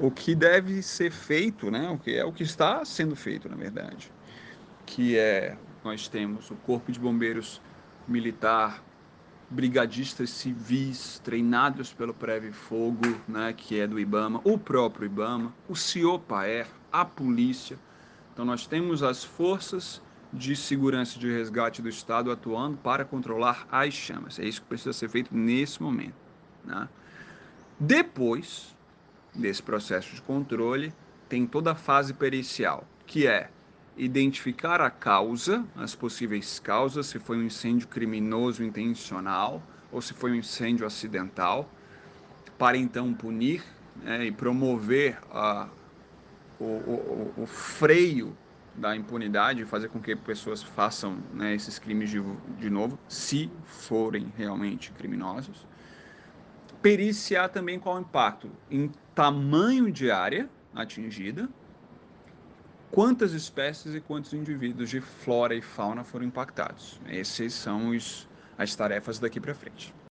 o que deve ser feito, né? O que é o que está sendo feito, na verdade, que é nós temos o Corpo de Bombeiros Militar, brigadistas civis treinados pelo Preve Fogo, né, que é do IBAMA, o próprio IBAMA, o CIOPAER, a polícia. Então nós temos as forças de segurança de resgate do Estado atuando para controlar as chamas. É isso que precisa ser feito nesse momento. Né? Depois desse processo de controle, tem toda a fase pericial, que é identificar a causa, as possíveis causas, se foi um incêndio criminoso intencional ou se foi um incêndio acidental, para então punir né, e promover a, o, o, o, freio da impunidade, fazer com que pessoas façam né, esses crimes de, de novo, se forem realmente criminosos. Periciar também qual o impacto em tamanho de área atingida, quantas espécies e quantos indivíduos de flora e fauna foram impactados. Essas são os, as tarefas daqui para frente.